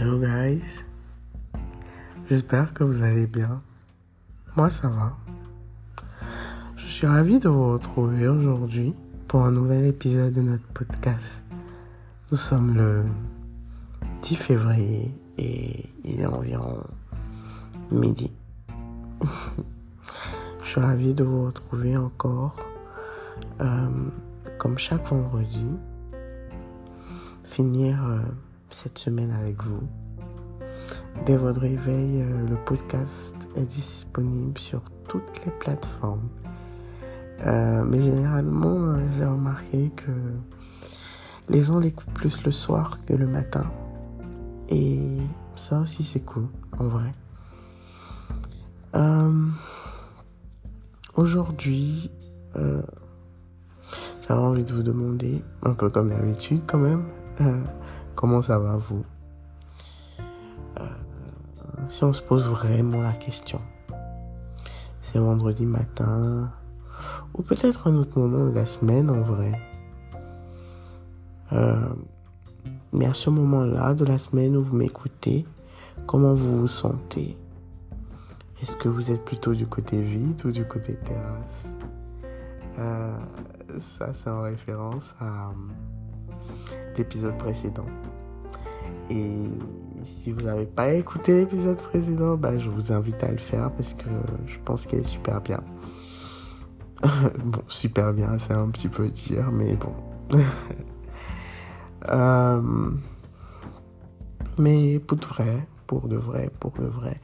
Hello guys, j'espère que vous allez bien. Moi ça va. Je suis ravi de vous retrouver aujourd'hui pour un nouvel épisode de notre podcast. Nous sommes le 10 février et il est environ midi. Je suis ravi de vous retrouver encore euh, comme chaque vendredi. Finir euh, cette semaine avec vous. Dès votre réveil, euh, le podcast est disponible sur toutes les plateformes. Euh, mais généralement, euh, j'ai remarqué que les gens l'écoutent plus le soir que le matin. Et ça aussi, c'est cool, en vrai. Aujourd'hui, j'avais envie de vous demander, un peu comme d'habitude quand même, Comment ça va vous euh, Si on se pose vraiment la question, c'est vendredi matin, ou peut-être un autre moment de la semaine en vrai. Euh, mais à ce moment-là de la semaine où vous m'écoutez, comment vous vous sentez? Est-ce que vous êtes plutôt du côté vide ou du côté terrasse? Euh, Ça, c'est en référence à l'épisode précédent. Et si vous n'avez pas écouté l'épisode précédent, bah, je vous invite à le faire parce que je pense qu'il est super bien. bon, super bien, c'est un petit peu dire, mais bon. Euh, mais pour de vrai, pour de vrai, pour de vrai,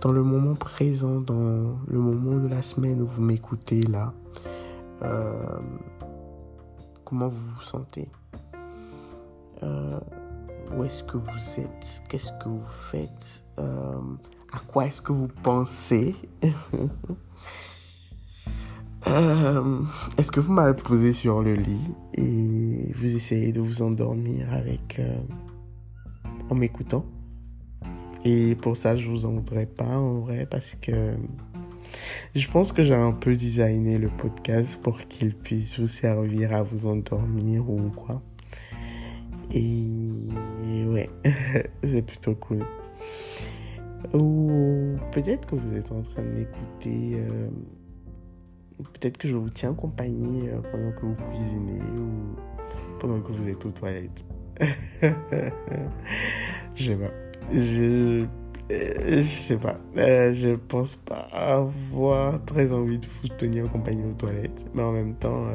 dans le moment présent, dans le moment de la semaine où vous m'écoutez là, euh, comment vous vous sentez? Euh, où est-ce que vous êtes, qu'est-ce que vous faites, euh, à quoi est-ce que vous pensez? Euh, est-ce que vous m'avez posé sur le lit et vous essayez de vous endormir avec en m'écoutant? Et pour ça, je vous en voudrais pas en vrai parce que je pense que j'ai un peu designé le podcast pour qu'il puisse vous servir à vous endormir ou quoi. Et ouais, c'est plutôt cool. Ou peut-être que vous êtes en train de m'écouter. Euh, peut-être que je vous tiens compagnie euh, pendant que vous cuisinez ou pendant que vous êtes aux toilettes. je sais pas. Je, euh, je sais pas. je pense pas avoir très envie de vous tenir compagnie aux toilettes. Mais en même temps,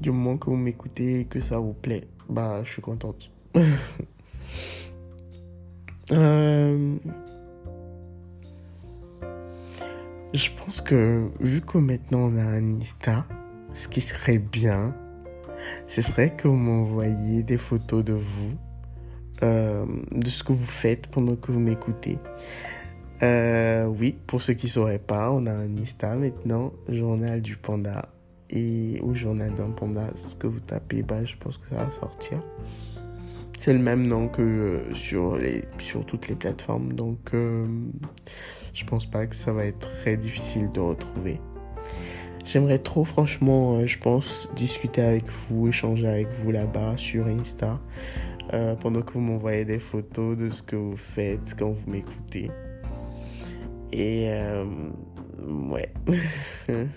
du moment que vous m'écoutez et que ça vous plaît, bah, je suis contente. Euh, je pense que vu que maintenant on a un Insta, ce qui serait bien, ce serait que vous m'envoyiez des photos de vous, euh, de ce que vous faites pendant que vous m'écoutez. Euh, oui, pour ceux qui ne sauraient pas, on a un Insta maintenant, Journal du Panda et au journal d'un panda, ce que vous tapez, bah, je pense que ça va sortir. C'est le même nom que euh, sur, les, sur toutes les plateformes, donc euh, je pense pas que ça va être très difficile de retrouver. J'aimerais trop, franchement, euh, je pense, discuter avec vous, échanger avec vous là-bas sur Insta, pendant que vous m'envoyez des photos de ce que vous faites quand vous m'écoutez. Et ouais.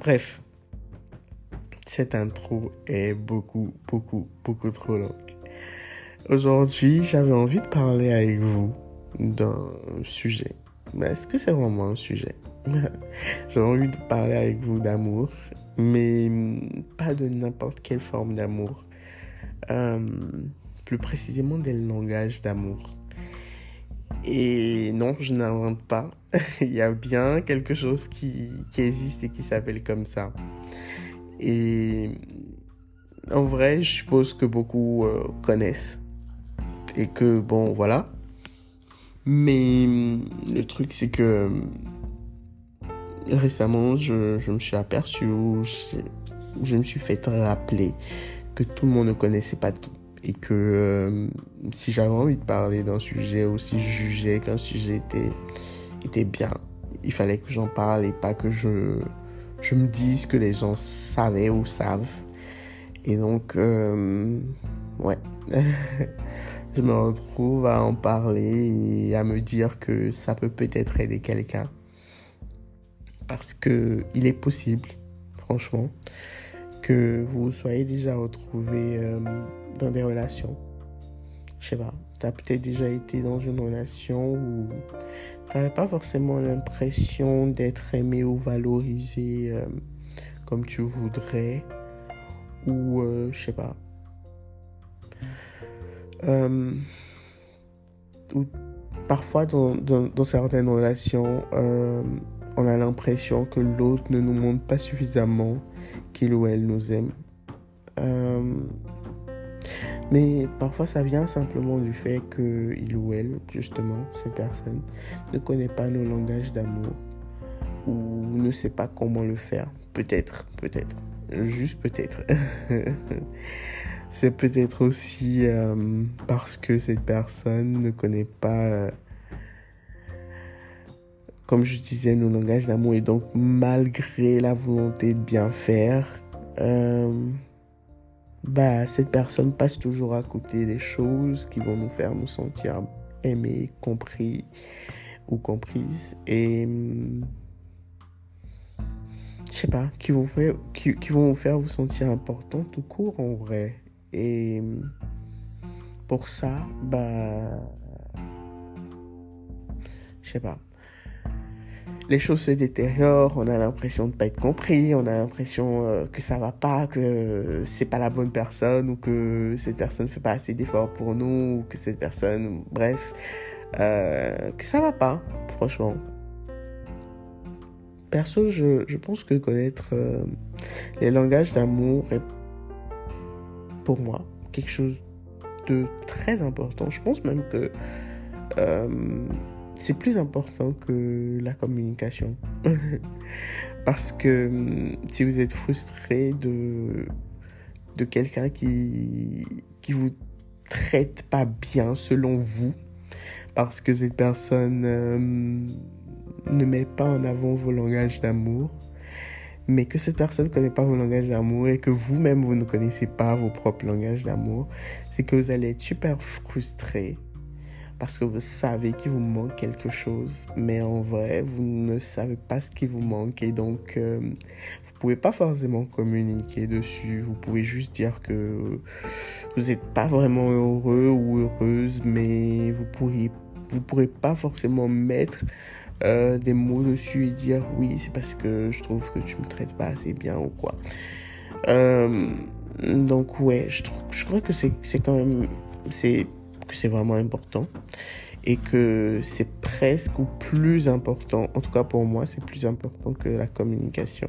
Bref, cette intro est beaucoup, beaucoup, beaucoup trop longue. Aujourd'hui, j'avais envie de parler avec vous d'un sujet. Mais est-ce que c'est vraiment un sujet? J'ai envie de parler avec vous d'amour, mais pas de n'importe quelle forme d'amour. Euh, plus précisément des langages d'amour. Et non, je n'invente pas. Il y a bien quelque chose qui, existe et qui s'appelle comme ça. Et en vrai, je suppose que beaucoup euh, connaissent. Et que, bon, voilà. Mais le truc, c'est que récemment, je, je, me suis aperçu, je, je me suis fait rappeler que tout le monde ne connaissait pas tout et que euh, si j'avais envie de parler d'un sujet ou si je jugeais qu'un sujet était, était bien, il fallait que j'en parle et pas que je, je me dise que les gens savaient ou savent. Et donc, euh, ouais, je me retrouve à en parler et à me dire que ça peut peut-être aider quelqu'un. Parce que il est possible, franchement, que vous soyez déjà retrouvé euh, dans des relations. Je sais pas, tu as peut-être déjà été dans une relation où tu n'avais pas forcément l'impression d'être aimé ou valorisé euh, comme tu voudrais. Ou, euh, je sais pas. ou parfois dans, dans, certaines relations, on a l'impression que l'autre ne nous montre pas suffisamment qu'il ou elle nous aime. Euh, mais parfois ça vient simplement du fait que il ou elle, justement, cette personne, ne connaît pas nos langages d'amour ou ne sait pas comment le faire. Peut-être, peut-être, juste peut-être. C'est peut-être aussi euh, parce que cette personne ne connaît pas euh, comme je disais, nos langages d'amour. Et donc, malgré la volonté de bien faire, euh, bah, cette personne passe toujours à côté des choses qui vont nous faire nous sentir aimés, compris ou comprises. Et je sais pas, qui qui, qui vont vous faire vous sentir important tout court en vrai. Et pour ça, bah, je sais pas les choses se détériorent, on a l'impression de pas être compris, on a l'impression euh, que ça va pas, que c'est pas la bonne personne ou que cette personne ne fait pas assez d'efforts pour nous ou que cette personne, bref, euh, que ça va pas, franchement. Perso, je, je pense que connaître euh, les langages d'amour est pour moi quelque chose de très important. Je pense même que c'est plus important que la communication. Parce que hum, si vous êtes frustré de, de quelqu'un qui, qui vous traite pas bien selon vous, parce que cette personne hum, ne met pas en avant vos langages d'amour, mais que cette personne ne connaît pas vos langages d'amour et que vous-même vous ne connaissez pas vos propres langages d'amour, c'est que vous allez être super frustré parce que vous savez qu'il vous manque quelque chose, mais en vrai, vous ne savez pas ce qui vous manque et donc euh, vous pouvez pas forcément communiquer dessus. Vous pouvez juste dire que vous n'êtes pas vraiment heureux ou heureuse, mais vous pourriez vous pourrez pas forcément mettre euh, des mots dessus et dire oui, c'est parce que je trouve que tu me traites pas assez bien ou quoi. Euh, donc ouais, je, trouve, je crois que c'est quand même c'est c'est vraiment important et que c'est presque ou plus important, en tout cas pour moi, c'est plus important que la communication.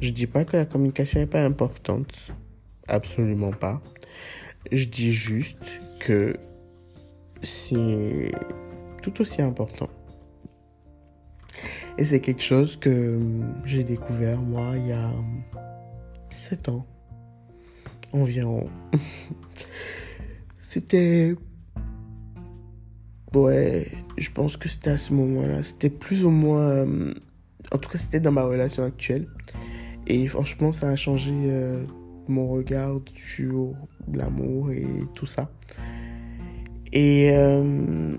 Je dis pas que la communication n'est pas importante, absolument pas. Je dis juste que c'est tout aussi important. Et c'est quelque chose que j'ai découvert moi il y a 7 ans environ. C'était Ouais, je pense que c'était à ce moment-là. C'était plus ou moins. Euh, en tout cas, c'était dans ma relation actuelle. Et franchement, ça a changé euh, mon regard sur l'amour et tout ça. Et euh,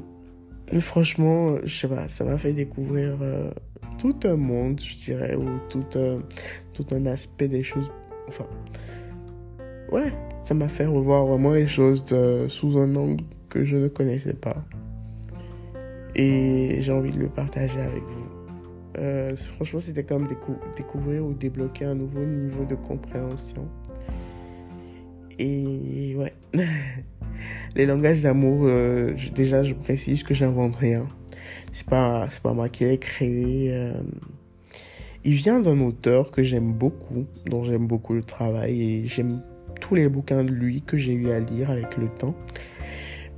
franchement, je sais pas, ça m'a fait découvrir tout un monde, je dirais, ou tout un, tout un aspect des choses. Enfin, ouais, ça m'a fait revoir vraiment les choses sous un angle que je ne connaissais pas et j'ai envie de le partager avec vous. Euh, franchement, c'était comme découvrir ou débloquer un nouveau niveau de compréhension. Et ouais, les langages d'amour, euh, déjà je précise que j'invente rien. C'est pas, pas moi qui l'ai créé. Euh. il vient d'un auteur que j'aime beaucoup, dont j'aime beaucoup le travail et j'aime tous les bouquins de lui que j'ai eu à lire avec le temps.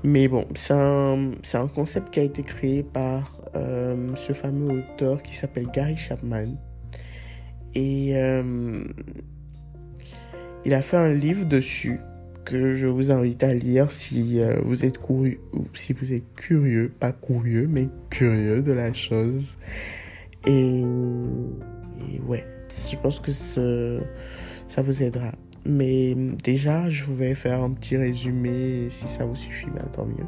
Mais bon, c'est un, concept qui a été créé par euh, ce fameux auteur qui s'appelle Gary Chapman. Et euh, il a fait un livre dessus que je vous invite à lire si euh, vous êtes curieux, si vous êtes curieux, pas curieux, mais curieux de la chose. Et, ouais, je pense que ça vous aidera. Mais déjà, je vais faire un petit résumé. Si ça vous suffit, ben, tant mieux.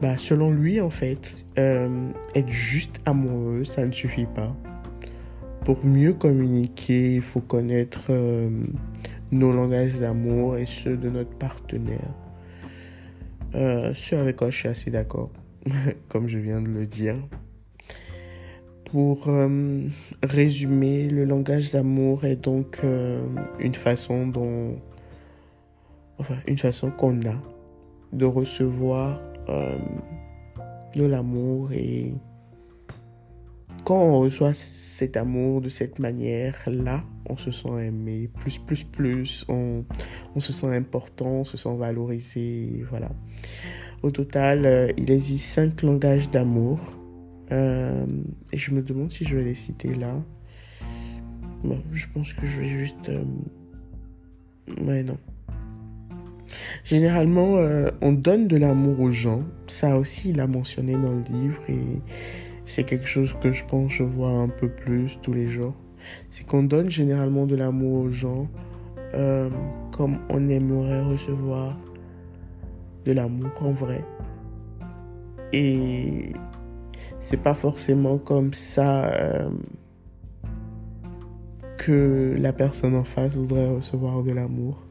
Bah, selon lui, en fait, euh, être juste amoureux, ça ne suffit pas. Pour mieux communiquer, il faut connaître euh, nos langages d'amour et ceux de notre partenaire. Euh, ce avec quoi je suis assez d'accord, comme je viens de le dire. Pour euh, résumer, le langage d'amour est donc une façon dont, enfin, une façon qu'on a de recevoir euh, de l'amour et quand on reçoit cet amour de cette manière-là, on se sent aimé, plus, plus, plus, on, on, se sent important, on se sent valorisé, voilà. Au total, euh, il existe cinq langages d'amour. Euh, et je me demande si je vais les citer là. je pense que je vais juste... Ouais, non. Généralement, euh, on donne de l'amour aux gens. Ça aussi, il a mentionné dans le livre et c'est quelque chose que je pense je vois un peu plus tous les jours. C'est qu'on donne généralement de l'amour aux gens euh, comme on aimerait recevoir de l'amour en vrai. Et c'est pas forcément comme ça euh, que la personne en face voudrait recevoir de l'amour.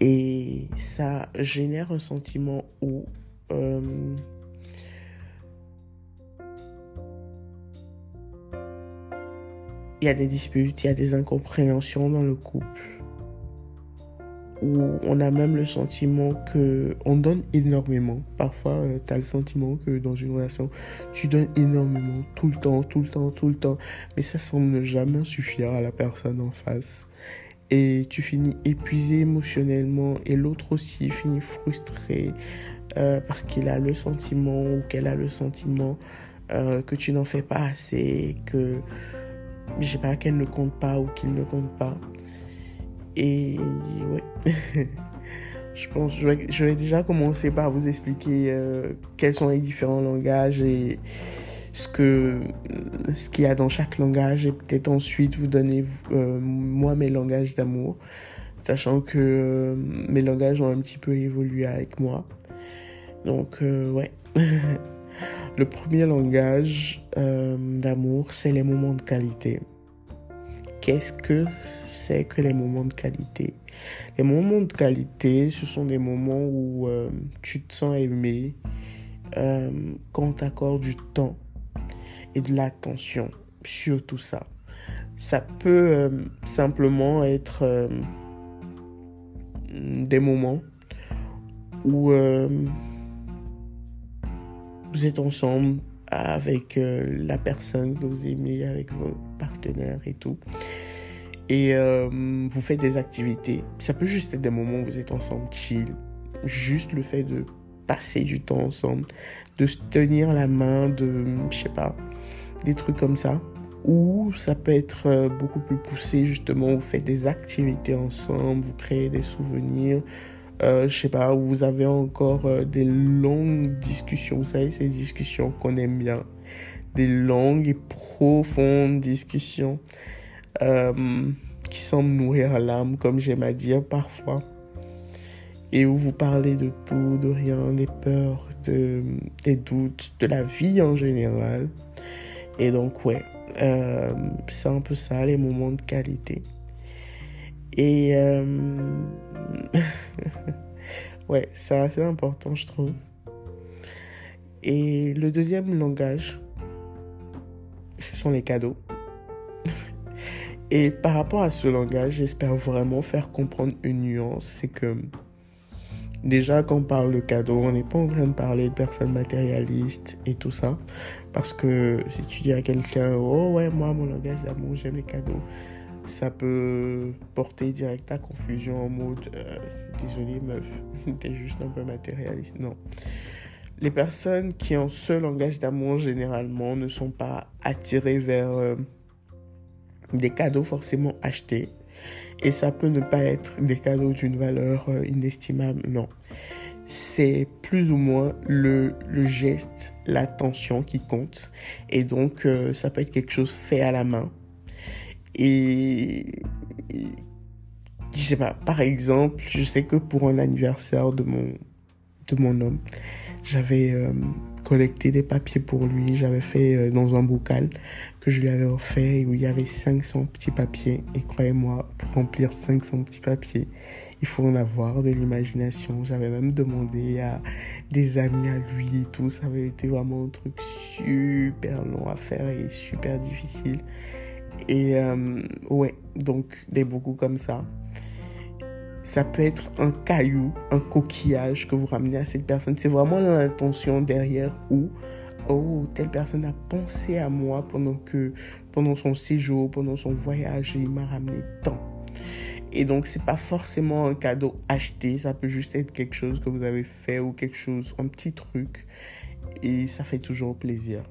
Et ça génère un sentiment où euh, il y a des disputes, il y a des incompréhensions dans le couple. Où on a même le sentiment que on donne énormément. Parfois, euh, tu as le sentiment que dans une relation, tu donnes énormément, tout le temps, tout le temps, tout le temps. Mais ça semble ne jamais suffire à la personne en face et tu finis épuisé émotionnellement et l'autre aussi finit frustré euh, parce qu'il a le sentiment ou qu'elle a le sentiment euh, que tu n'en fais pas assez, que je sais pas qu'elle ne compte pas ou qu'il ne compte pas. Et ouais. je pense je vais, je vais, déjà commencer par vous expliquer euh, quels sont les différents langages et ce que ce qu'il y a dans chaque langage. Et peut-être ensuite vous donner euh, moi mes langages d'amour sachant que euh, mes langages ont un petit peu évolué avec moi. Donc ouais. Le premier langage d'amour c'est les moments de qualité. Qu'est-ce que que les moments de qualité les moments de qualité ce sont des moments où tu te sens aimé quand on t'accorde du temps et de l'attention sur tout ça. Ça peut euh, simplement être euh, des moments où euh, vous êtes ensemble avec la personne que vous aimez, avec vos partenaires et tout. Et vous faites des activités. Ça peut juste être des moments où vous êtes ensemble chill. Juste le fait de passer du temps ensemble, de se tenir la main, de, je sais pas, des trucs comme ça. Ou ça peut être euh, beaucoup plus poussé, justement, vous faites des activités ensemble, vous créez des souvenirs. Euh, je sais pas, où vous avez encore euh, des longues discussions. Vous savez, ces discussions qu'on aime bien. Des longues et profondes discussions qui semblent nourrir l'âme, comme j'aime à dire parfois. Et où vous parlez de tout, de rien, des peurs, de, des doutes, de la vie en général. Et donc, ouais, euh, c'est un peu ça, les moments de qualité. Et euh, ouais, c'est assez important, je trouve. Et le deuxième langage, ce sont les cadeaux. Et par rapport à ce langage, j'espère vraiment faire comprendre une nuance, c'est que Déjà, quand on parle de cadeau, on n'est pas en train de parler de personnes matérialistes et tout ça. Parce que si tu dis à quelqu'un, oh ouais, moi, mon langage d'amour, j'aime les cadeaux, ça peut porter direct à confusion en mode, euh, désolé meuf, t'es juste un peu matérialiste. Non. Les personnes qui ont ce langage d'amour, généralement, ne sont pas attirées vers euh, des cadeaux forcément achetés et ça peut ne pas être des cadeaux d'une valeur euh, inestimable, non. C'est plus ou moins le, le geste, l'attention qui compte. Et donc, euh, ça peut être quelque chose fait à la main. Et, je sais pas, par exemple, je sais que pour un anniversaire de mon, de mon homme, j'avais euh, collecté des papiers pour lui, j'avais fait euh, dans un bocal que je lui avais offert où il y avait 500 petits papiers. Et croyez-moi, pour remplir 500 petits papiers, il faut en avoir de l'imagination. J'avais même demandé à des amis à lui et tout. Ça avait été vraiment un truc super long à faire et super difficile. Et euh, ouais, donc des beaucoup comme ça. Ça peut être un caillou, un coquillage que vous ramenez à cette personne. C'est vraiment l'intention derrière où, oh, telle personne a pensé à moi pendant son séjour, pendant son voyage il m'a ramené tant. Et donc, c'est pas forcément un cadeau acheté, ça peut juste être quelque chose que vous avez fait ou quelque chose, un petit truc. Et ça fait toujours plaisir.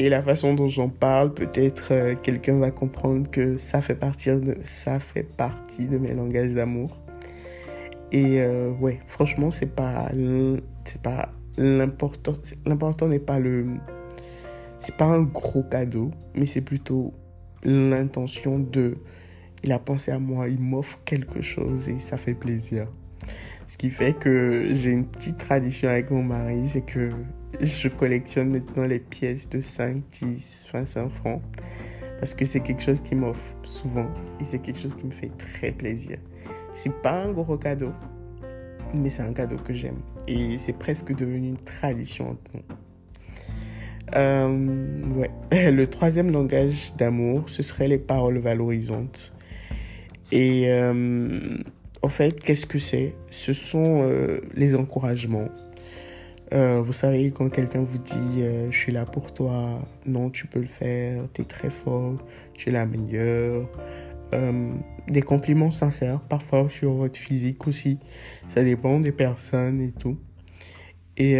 Et la façon dont j'en parle, peut-être euh, quelqu'un va comprendre que ça fait, partie de, ça fait partie de mes langages d'amour. Et euh, ouais, franchement, c'est pas, c'est pas l'important. L'important n'est pas le, c'est pas un gros cadeau, mais c'est plutôt l'intention de, il a pensé à moi, il m'offre quelque chose et ça fait plaisir. Ce qui fait que j'ai une petite tradition avec mon mari, c'est que je collectionne maintenant les pièces de 5, 10, 25 francs. Parce que c'est quelque chose qui m'offre souvent. Et c'est quelque chose qui me fait très plaisir. C'est pas un gros cadeau, mais c'est un cadeau que j'aime. Et c'est presque devenu une tradition entre nous. Euh, ouais. Le troisième langage d'amour, ce serait les paroles valorisantes. Et euh, en fait, qu'est-ce que c'est? Ce sont euh, les encouragements, euh, vous savez, quand quelqu'un vous dit euh, je suis là pour toi, non, tu peux le faire, tu es très fort, tu es la meilleure. Euh, des compliments sincères, parfois sur votre physique aussi. Ça dépend des personnes et tout. Et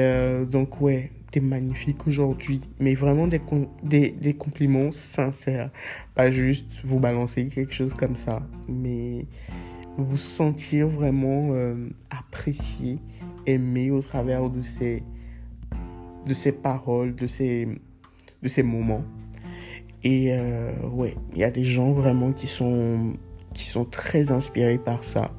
donc, ouais, t'es magnifique aujourd'hui. Mais vraiment des, des, des, compliments sincères. Pas juste vous balancer quelque chose comme ça. Mais vous sentir vraiment apprécié aimer au travers de ces, de ces paroles, de ces, de ces moments. Et euh, ouais, il y a des gens vraiment qui sont, qui sont très inspirés par ça.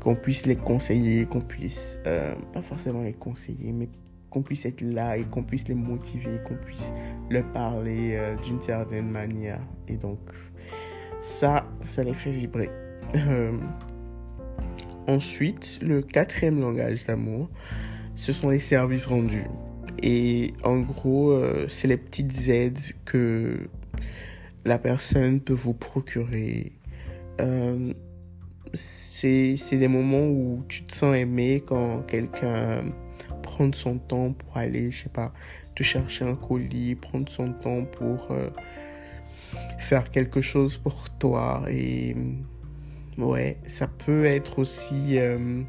Qu'on puisse les conseiller, qu'on puisse, euh, pas forcément les conseiller, mais qu'on puisse être là et qu'on puisse les motiver, qu'on puisse leur parler euh, d'une certaine manière. Et donc, ça, ça les fait vibrer. Ensuite, le quatrième langage d'amour, ce sont les services rendus. Et en gros, euh, c'est les petites aides que la personne peut vous procurer. Euh, c'est des moments où tu te sens aimé quand quelqu'un prend son temps pour aller, je sais pas, te chercher un colis, prendre son temps pour euh, faire quelque chose pour toi. Et Ouais, ça peut être aussi euh,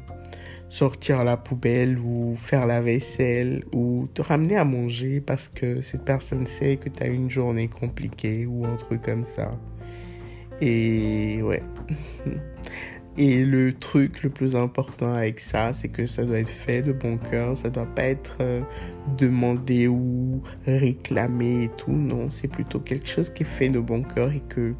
sortir la poubelle ou faire la vaisselle ou te ramener à manger parce que cette personne sait que tu as une journée compliquée ou un truc comme ça. Et ouais. Et le truc le plus important avec ça, c'est que ça doit être fait de bon cœur, ça doit pas être euh, demandé ou réclamé et tout. Non, c'est plutôt quelque chose qui est fait de bon cœur et que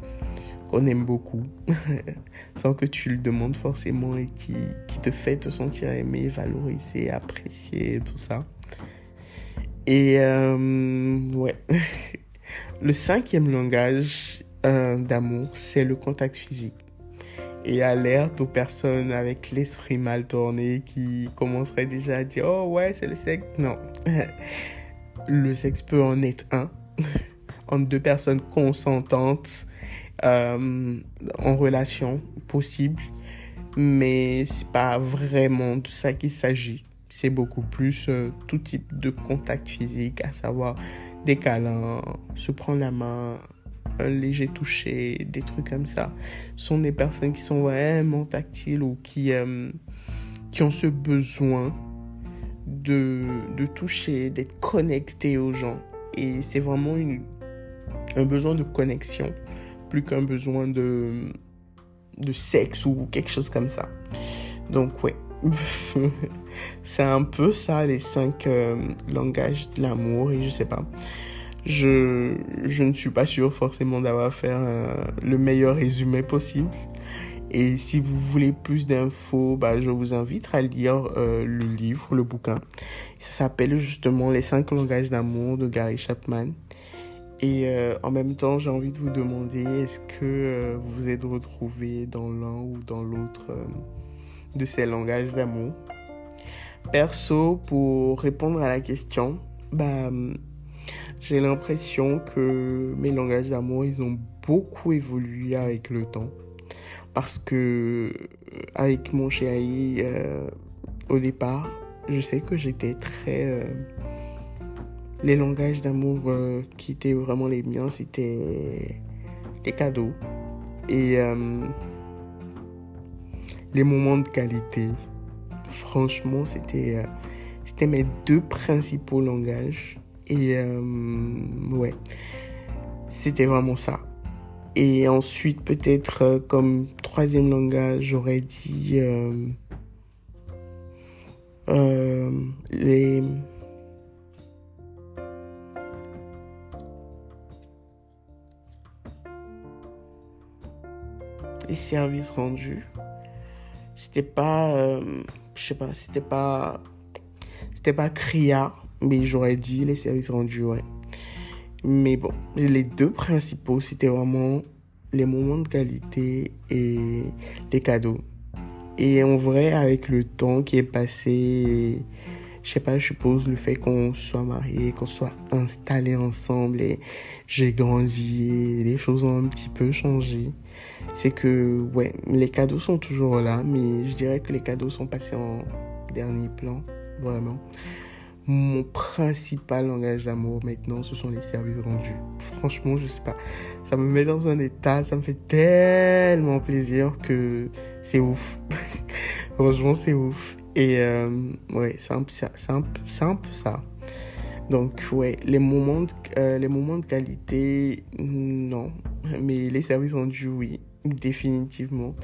qu'on aime beaucoup, sans que tu le demandes forcément et qui, qui te fait te sentir aimé, valorisé, apprécié, tout ça. Et euh, ouais, le cinquième langage euh, d'amour, c'est le contact physique. Et alerte aux personnes avec l'esprit mal tourné qui commenceraient déjà à dire Oh ouais, c'est le sexe. Non. Le sexe peut en être un entre deux personnes consentantes euh, en relation possible, mais c'est pas vraiment de ça qu'il s'agit. C'est beaucoup plus euh, tout type de contact physique, à savoir des câlins, se prendre la main, un léger toucher, des trucs comme ça. Ce sont des personnes qui sont vraiment tactiles ou qui, euh, qui ont ce besoin de, de toucher, d'être connecté aux gens. Et c'est vraiment une, un besoin de connexion plus qu'un besoin de, de sexe ou quelque chose comme ça. Donc ouais, c'est un peu ça les cinq euh, langages de l'amour et je sais pas. Je, je ne suis pas sûr forcément d'avoir fait le meilleur résumé possible. Et si vous voulez plus d'infos, bah, je vous invite à lire euh, le livre, le bouquin. Ça s'appelle justement Les cinq langages d'amour de Gary Chapman. Et euh, en même temps, j'ai envie de vous demander, est-ce que euh, vous vous êtes retrouvé dans l'un ou dans l'autre de ces langages d'amour? Perso, pour répondre à la question, bah, j'ai l'impression que mes langages d'amour, ils ont beaucoup évolué avec le temps. Parce que euh, avec mon chéri euh, au départ, je sais que j'étais très euh, les langages d'amour qui étaient vraiment les miens, c'était les cadeaux et les moments de qualité. Franchement, c'était c'était mes deux principaux langages et ouais, c'était vraiment ça. Et ensuite, peut-être euh, comme troisième langage, j'aurais dit euh, euh, les... les services rendus. C'était pas, je sais pas, c'était pas, c'était pas criard, mais j'aurais dit les services rendus, ouais. Mais bon, les deux principaux, c'était vraiment les moments de qualité et les cadeaux. Et en vrai, avec le temps qui est passé, je sais pas, je suppose le fait qu'on soit mariés, qu'on soit installés ensemble et j'ai grandi les choses ont un petit peu changé. C'est que, ouais, les cadeaux sont toujours là, mais je dirais que les cadeaux sont passés en dernier plan, vraiment mon principal langage d'amour maintenant, ce sont les services rendus. Franchement, je sais pas. Ça me met dans un état, ça me fait tellement plaisir que c'est ouf. Franchement, c'est ouf. Et euh, ouais, c'est un, un, un, peu ça. Donc, ouais, les moments, de, euh, les moments de qualité, non. Mais les services rendus, oui, définitivement.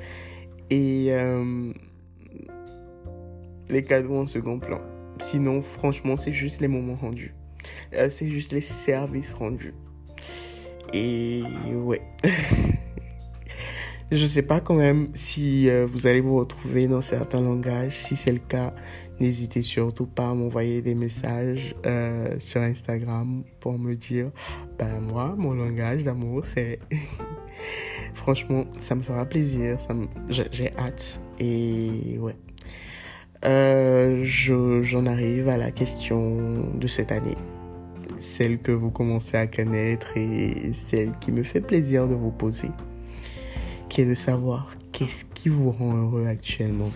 Et euh, les cadeaux en second plan. Sinon, franchement, c'est juste les moments rendus. Euh, c'est juste les services rendus. Et ouais. Je sais pas quand même si euh, vous allez vous retrouver dans certains langages. Si c'est le cas, n'hésitez surtout pas à m'envoyer des messages euh, sur Instagram pour me dire, ben moi, mon langage d'amour, c'est... Franchement, ça me fera plaisir. J'ai hâte. Et ouais. Euh, j'en arrive à la question de cette année. Celle que vous commencez à connaître et celle qui me fait plaisir de vous poser. Qui est de savoir qu'est-ce qui vous rend heureux actuellement.